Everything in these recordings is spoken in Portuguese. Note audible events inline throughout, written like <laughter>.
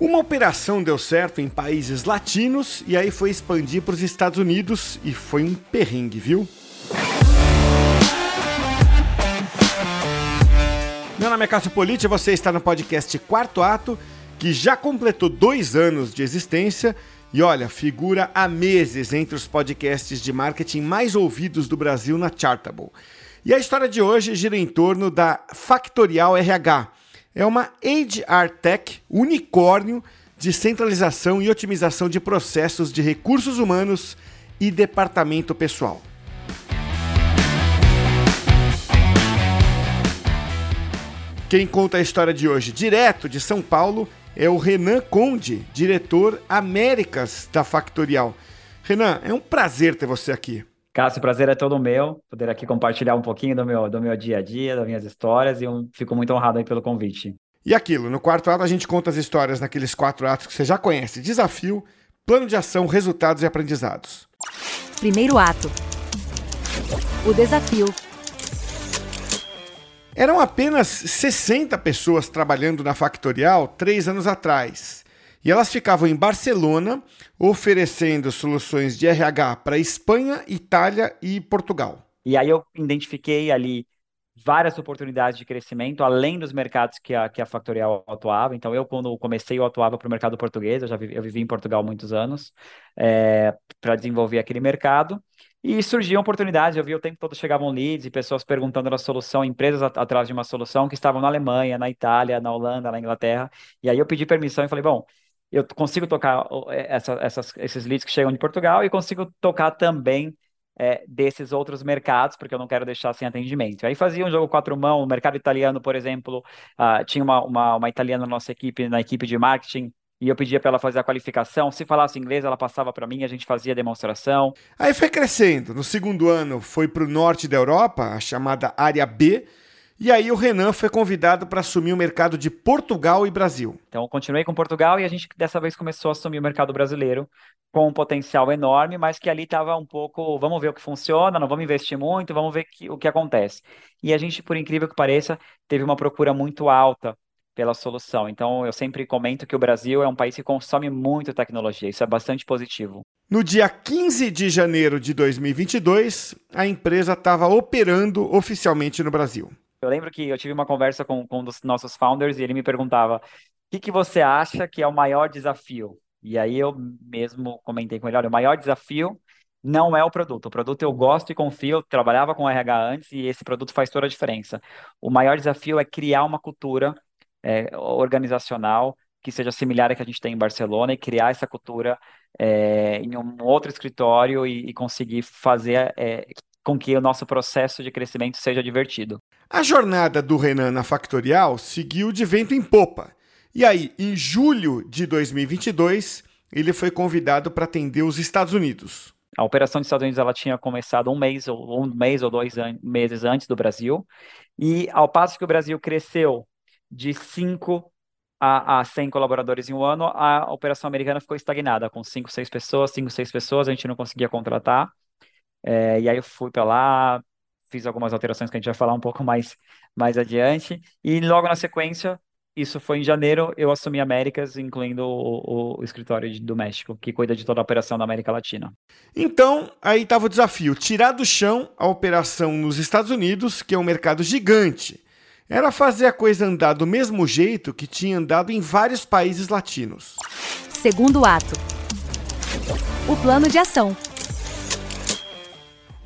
Uma operação deu certo em países latinos e aí foi expandir para os Estados Unidos e foi um perrengue, viu? Meu nome é Cássio Politi, você está no podcast Quarto Ato, que já completou dois anos de existência e olha, figura há meses entre os podcasts de marketing mais ouvidos do Brasil na Chartable. E a história de hoje gira em torno da Factorial RH. É uma HR Tech unicórnio de centralização e otimização de processos de recursos humanos e departamento pessoal. Quem conta a história de hoje, direto de São Paulo, é o Renan Conde, diretor Américas da Factorial. Renan, é um prazer ter você aqui. Cássio, o prazer é todo meu, poder aqui compartilhar um pouquinho do meu, do meu dia a dia, das minhas histórias, e eu fico muito honrado aí pelo convite. E aquilo, no quarto ato a gente conta as histórias naqueles quatro atos que você já conhece: desafio, plano de ação, resultados e aprendizados. Primeiro ato: o desafio. Eram apenas 60 pessoas trabalhando na Factorial três anos atrás. E elas ficavam em Barcelona oferecendo soluções de RH para Espanha, Itália e Portugal. E aí eu identifiquei ali várias oportunidades de crescimento, além dos mercados que a, que a Factorial atuava. Então, eu, quando comecei, eu atuava para o mercado português, eu já vivi, eu vivi em Portugal muitos anos, é, para desenvolver aquele mercado. E surgiam oportunidades, eu vi o tempo todo chegavam leads e pessoas perguntando da solução, empresas atrás de uma solução que estavam na Alemanha, na Itália, na Holanda, na Inglaterra. E aí eu pedi permissão e falei, bom, eu consigo tocar essa, essas, esses leads que chegam de Portugal e consigo tocar também é, desses outros mercados, porque eu não quero deixar sem atendimento. Aí fazia um jogo quatro mãos, o mercado italiano, por exemplo, uh, tinha uma, uma, uma italiana na nossa equipe, na equipe de marketing, e eu pedia para ela fazer a qualificação. Se falasse inglês, ela passava para mim, a gente fazia a demonstração. Aí foi crescendo. No segundo ano, foi para o norte da Europa, a chamada área B. E aí o Renan foi convidado para assumir o mercado de Portugal e Brasil. Então continuei com Portugal e a gente dessa vez começou a assumir o mercado brasileiro com um potencial enorme, mas que ali estava um pouco, vamos ver o que funciona, não vamos investir muito, vamos ver que, o que acontece. E a gente, por incrível que pareça, teve uma procura muito alta pela solução. Então, eu sempre comento que o Brasil é um país que consome muito tecnologia, isso é bastante positivo. No dia 15 de janeiro de 2022, a empresa estava operando oficialmente no Brasil. Eu lembro que eu tive uma conversa com, com um dos nossos founders e ele me perguntava: o que, que você acha que é o maior desafio? E aí eu mesmo comentei com ele: olha, o maior desafio não é o produto. O produto eu gosto e confio, eu trabalhava com RH antes e esse produto faz toda a diferença. O maior desafio é criar uma cultura é, organizacional que seja similar à que a gente tem em Barcelona e criar essa cultura é, em um outro escritório e, e conseguir fazer é, com que o nosso processo de crescimento seja divertido. A jornada do Renan na Factorial seguiu de vento em popa. E aí, em julho de 2022, ele foi convidado para atender os Estados Unidos. A operação dos Estados Unidos ela tinha começado um mês ou um mês ou dois meses antes do Brasil. E ao passo que o Brasil cresceu de 5 a, a 100 colaboradores em um ano, a operação americana ficou estagnada, com 5, 6 pessoas, 5, 6 pessoas, a gente não conseguia contratar. É, e aí eu fui para lá, fiz algumas alterações que a gente vai falar um pouco mais, mais adiante. E logo na sequência, isso foi em janeiro, eu assumi Américas, incluindo o, o, o escritório de, do México, que cuida de toda a operação da América Latina. Então, aí estava o desafio: tirar do chão a operação nos Estados Unidos, que é um mercado gigante era fazer a coisa andar do mesmo jeito que tinha andado em vários países latinos. Segundo ato: o plano de ação.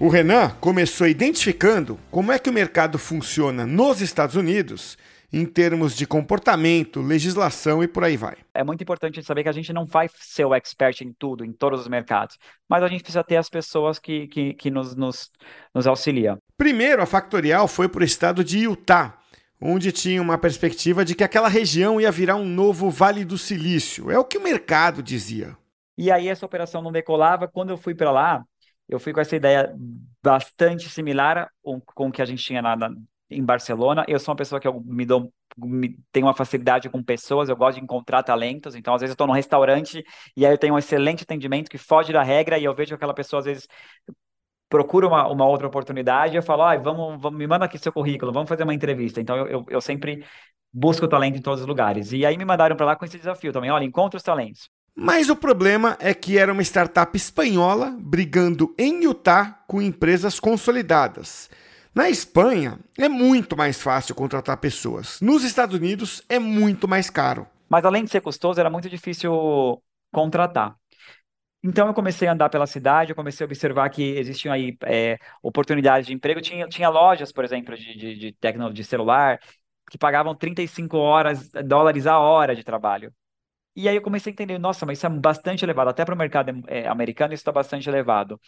O Renan começou identificando como é que o mercado funciona nos Estados Unidos em termos de comportamento, legislação e por aí vai. É muito importante saber que a gente não vai ser o expert em tudo, em todos os mercados, mas a gente precisa ter as pessoas que, que, que nos, nos, nos auxiliam. Primeiro, a Factorial foi para o estado de Utah, onde tinha uma perspectiva de que aquela região ia virar um novo Vale do Silício. É o que o mercado dizia. E aí essa operação não decolava. Quando eu fui para lá, eu fui com essa ideia bastante similar com o que a gente tinha na, em Barcelona. Eu sou uma pessoa que eu me dou uma facilidade com pessoas, eu gosto de encontrar talentos, então às vezes eu estou num restaurante e aí eu tenho um excelente atendimento que foge da regra e eu vejo que aquela pessoa às vezes procura uma, uma outra oportunidade, eu falo, ah, vamos, vamos, me manda aqui seu currículo, vamos fazer uma entrevista. Então, eu, eu, eu sempre busca o talento em todos os lugares. E aí me mandaram para lá com esse desafio também. Olha, encontra os talentos. Mas o problema é que era uma startup espanhola brigando em Utah com empresas consolidadas. Na Espanha, é muito mais fácil contratar pessoas. Nos Estados Unidos, é muito mais caro. Mas além de ser custoso, era muito difícil contratar. Então eu comecei a andar pela cidade, eu comecei a observar que existiam aí é, oportunidades de emprego. Tinha, tinha lojas, por exemplo, de, de, de, tecno, de celular que pagavam 35 horas, dólares a hora de trabalho. E aí eu comecei a entender, nossa, mas isso é bastante elevado, até para o mercado é, americano isso está bastante elevado.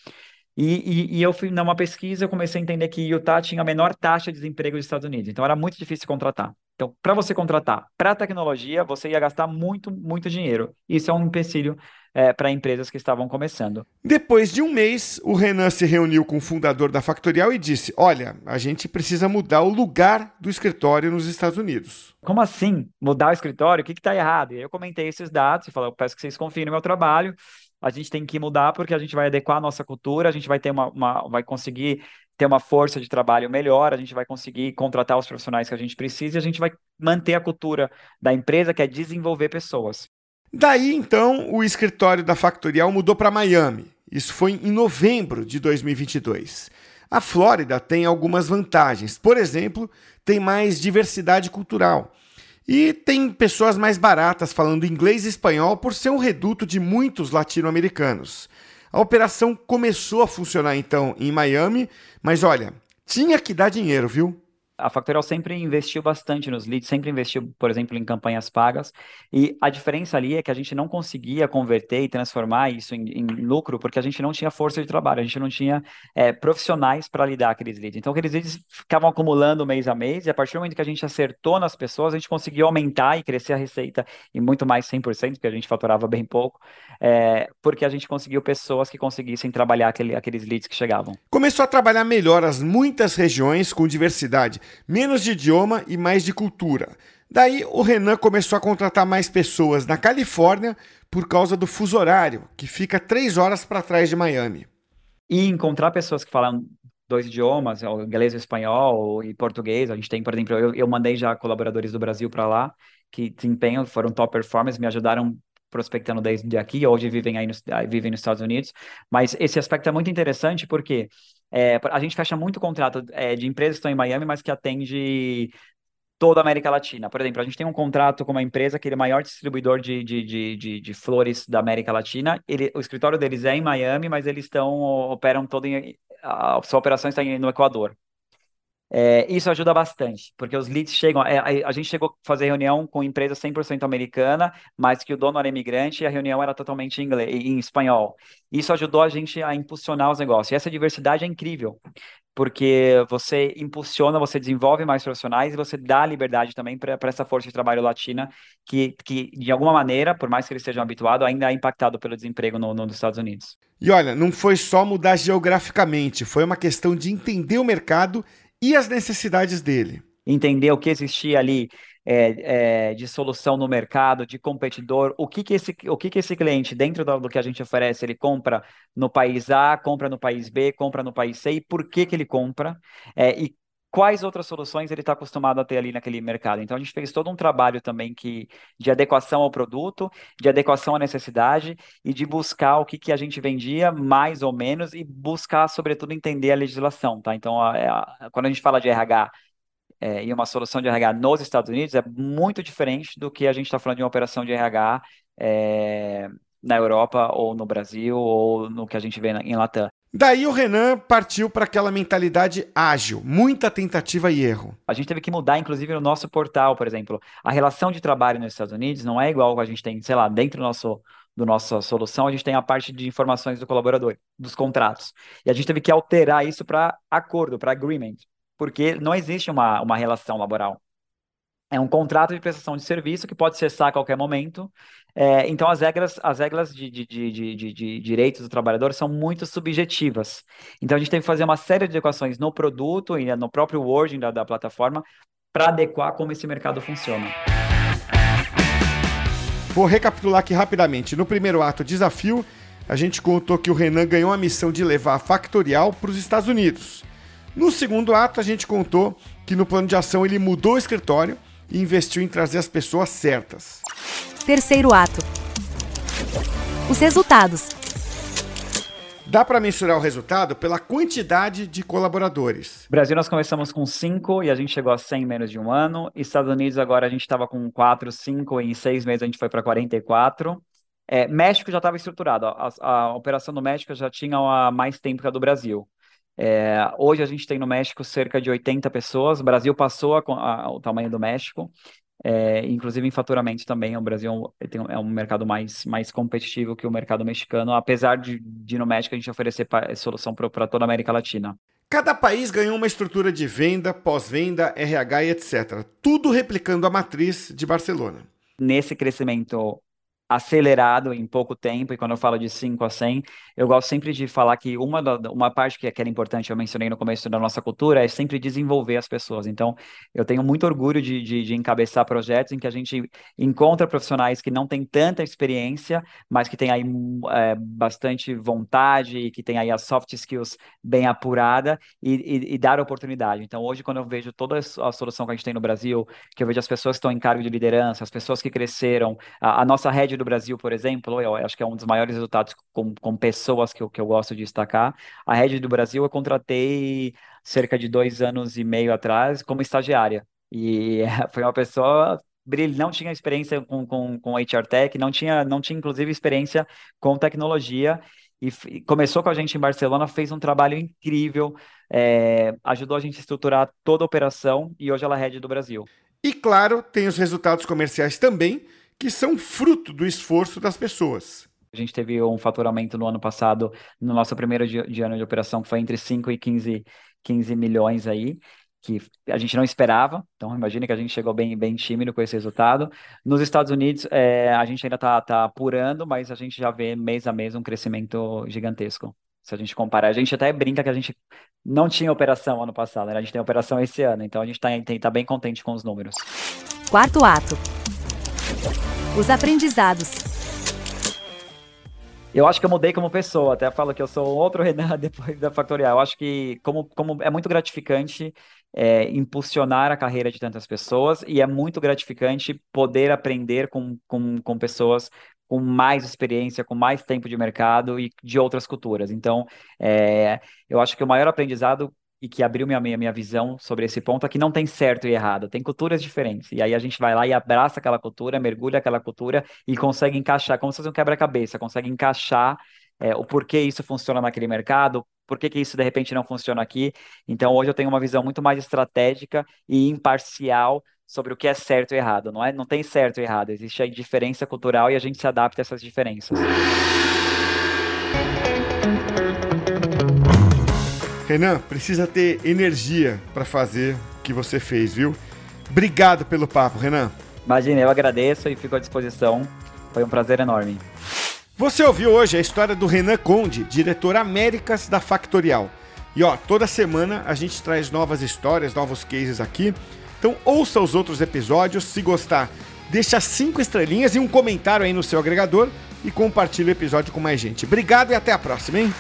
E, e, e, eu fui numa pesquisa, eu comecei a entender que Utah tinha a menor taxa de desemprego dos Estados Unidos, então era muito difícil contratar. Então, para você contratar para tecnologia, você ia gastar muito, muito dinheiro. Isso é um empecilho é, para empresas que estavam começando. Depois de um mês, o Renan se reuniu com o fundador da Factorial e disse: Olha, a gente precisa mudar o lugar do escritório nos Estados Unidos. Como assim? Mudar o escritório? O que está errado? E aí eu comentei esses dados e falei: Eu peço que vocês confiem no meu trabalho. A gente tem que mudar porque a gente vai adequar a nossa cultura, a gente vai ter uma, uma vai conseguir ter uma força de trabalho melhor, a gente vai conseguir contratar os profissionais que a gente precisa e a gente vai manter a cultura da empresa, que é desenvolver pessoas. Daí então o escritório da Factorial mudou para Miami. Isso foi em novembro de 2022. A Flórida tem algumas vantagens. Por exemplo, tem mais diversidade cultural. E tem pessoas mais baratas falando inglês e espanhol por ser um reduto de muitos latino-americanos. A operação começou a funcionar então em Miami, mas olha, tinha que dar dinheiro, viu? A Factorial sempre investiu bastante nos leads, sempre investiu, por exemplo, em campanhas pagas. E a diferença ali é que a gente não conseguia converter e transformar isso em, em lucro porque a gente não tinha força de trabalho, a gente não tinha é, profissionais para lidar aqueles leads. Então, aqueles leads ficavam acumulando mês a mês e a partir do momento que a gente acertou nas pessoas, a gente conseguiu aumentar e crescer a receita em muito mais 100%, porque a gente faturava bem pouco, é, porque a gente conseguiu pessoas que conseguissem trabalhar aquele, aqueles leads que chegavam. Começou a trabalhar melhor as muitas regiões com diversidade menos de idioma e mais de cultura. Daí o Renan começou a contratar mais pessoas na Califórnia por causa do fuso horário, que fica três horas para trás de Miami. E encontrar pessoas que falam dois idiomas, inglês, espanhol e português. A gente tem, por exemplo, eu, eu mandei já colaboradores do Brasil para lá que desempenham, foram top performers, me ajudaram prospectando desde aqui, hoje vivem aí vivem nos Estados Unidos. Mas esse aspecto é muito interessante porque é, a gente fecha muito contrato é, de empresas que estão em Miami, mas que atende toda a América Latina. Por exemplo, a gente tem um contrato com uma empresa que é o maior distribuidor de, de, de, de, de flores da América Latina. Ele, o escritório deles é em Miami, mas eles estão operam todo em a sua operação está no Equador. É, isso ajuda bastante, porque os leads chegam. É, a, a, gente chegou a fazer reunião com empresa 100% americana, mas que o dono era imigrante e a reunião era totalmente em, inglês, em espanhol. Isso ajudou a gente a impulsionar os negócios. E essa diversidade é incrível, porque você impulsiona, você desenvolve mais profissionais e você dá liberdade também para essa força de trabalho latina, que, que de alguma maneira, por mais que eles sejam habituados, ainda é impactado pelo desemprego no, no, nos Estados Unidos. E olha, não foi só mudar geograficamente, foi uma questão de entender o mercado e as necessidades dele. Entender o que existia ali é, é, de solução no mercado, de competidor, o que, que, esse, o que, que esse cliente, dentro do, do, que a gente oferece, ele compra no país A, compra no país B, compra no país C, e por que, que ele compra, é, e quais outras soluções ele está acostumado a ter ali naquele mercado. Então a gente fez todo um trabalho também que de adequação ao produto, de adequação à necessidade e de buscar o que, que a gente vendia mais ou menos e buscar sobretudo entender a legislação, tá? Então a, a, quando a gente fala de RH é, e uma solução de RH nos Estados Unidos é muito diferente do que a gente está falando de uma operação de RH é, na Europa ou no Brasil ou no que a gente vê em Latam. Daí o Renan partiu para aquela mentalidade ágil, muita tentativa e erro. A gente teve que mudar, inclusive, no nosso portal, por exemplo. A relação de trabalho nos Estados Unidos não é igual a gente tem, sei lá, dentro do nosso do nossa solução, a gente tem a parte de informações do colaborador, dos contratos. E a gente teve que alterar isso para acordo, para agreement, porque não existe uma, uma relação laboral. É um contrato de prestação de serviço que pode cessar a qualquer momento. É, então, as regras, as regras de, de, de, de, direitos do trabalhador são muito subjetivas. Então, a gente tem que fazer uma série de adequações no produto e no próprio wording da, da plataforma para adequar como esse mercado funciona. Vou recapitular aqui rapidamente. No primeiro ato, desafio, a gente contou que o Renan ganhou a missão de levar a Factorial para os Estados Unidos. No segundo ato, a gente contou que no plano de ação ele mudou o escritório e investiu em trazer as pessoas certas. Terceiro ato. Os resultados. Dá para mensurar o resultado pela quantidade de colaboradores. Brasil nós começamos com 5 e a gente chegou a 100 em menos de um ano. Estados Unidos agora a gente estava com 4, 5 e em seis meses a gente foi para 44. É, México já estava estruturado. A, a, operação do México já tinha mais tempo que a do Brasil. É, hoje a gente tem no México cerca de 80 pessoas. O Brasil passou a, a, o tamanho do México. É, inclusive em faturamento também, o Brasil é um mercado mais, mais competitivo que o mercado mexicano, apesar de, de no México a gente oferecer solução para toda a América Latina. Cada país ganhou uma estrutura de venda, pós-venda, RH e etc. Tudo replicando a matriz de Barcelona. Nesse crescimento acelerado em pouco tempo, e quando eu falo de 5 a 100, eu gosto sempre de falar que uma, da, uma parte que, que era importante, eu mencionei no começo da nossa cultura, é sempre desenvolver as pessoas. Então, eu tenho muito orgulho de, de, de encabeçar projetos em que a gente encontra profissionais que não têm tanta experiência, mas que têm aí é, bastante vontade e que têm aí as soft skills bem apurada e, e, e, dar oportunidade. Então, hoje, quando eu vejo toda a solução que a gente tem no Brasil, que eu vejo as pessoas que estão em cargo de liderança, as pessoas que cresceram, a, a nossa rede do Brasil, por exemplo, eu acho que é um dos maiores resultados com, com pessoas que eu, que eu gosto de destacar. A Rede do Brasil eu contratei cerca de dois anos e meio atrás como estagiária. E <laughs> foi uma pessoa não tinha experiência com, com, com HR Tech, não tinha, não tinha inclusive experiência com tecnologia, e começou com a gente em Barcelona, fez um trabalho incrível, é, ajudou a gente a estruturar toda a operação e hoje ela é head do Brasil. E claro, tem os resultados comerciais também, que são fruto do esforço das pessoas. A gente teve um faturamento no ano passado, no nosso primeiro dia, de ano de operação, que foi entre 5 e 15, 15 milhões aí, que a gente não esperava. Então, imagine que a gente chegou bem, bem tímido com esse resultado. Nos Estados Unidos, é, a gente ainda está tá apurando, mas a gente já vê mês a mês um crescimento gigantesco. Se a gente comparar, a gente até brinca que a gente não tinha operação ano passado, né? a gente tem operação esse ano, então a gente está tá bem contente com os números. Quarto ato. Os aprendizados. Eu acho que eu mudei como pessoa, até falo que eu sou outro <laughs> Renan depois da Factorial. Eu acho que como, como é muito gratificante é, impulsionar a carreira de tantas pessoas e é muito gratificante poder aprender com, com, com pessoas com mais experiência, com mais tempo de mercado e de outras culturas. Então, é, eu acho que o maior aprendizado e que abriu minha, minha, minha visão sobre esse ponto é que não tem certo e errado, tem culturas diferentes. E aí a gente vai lá e abraça aquela cultura, mergulha aquela cultura e consegue encaixar, como se fosse um quebra-cabeça, consegue encaixar é, o porquê isso funciona naquele mercado, por que, isso de repente não funciona aqui. Então hoje eu tenho uma visão muito mais estratégica e imparcial sobre o que é certo e errado. Não, é, não tem certo e errado, existe a diferença cultural e a gente se adapta a essas diferenças. Renan, precisa ter energia para fazer o que você fez, viu? Obrigado pelo papo, Renan. Imagina, eu agradeço e fico à disposição. Foi um prazer enorme. Você ouviu hoje a história do Renan Conde, diretor Américas da Factorial. E ó, toda semana a gente traz novas histórias, novos cases aqui. Então ouça os outros episódios, se gostar, deixa cinco estrelinhas e um comentário aí no seu agregador e compartilhe o episódio com mais gente. Obrigado e até a próxima, hein?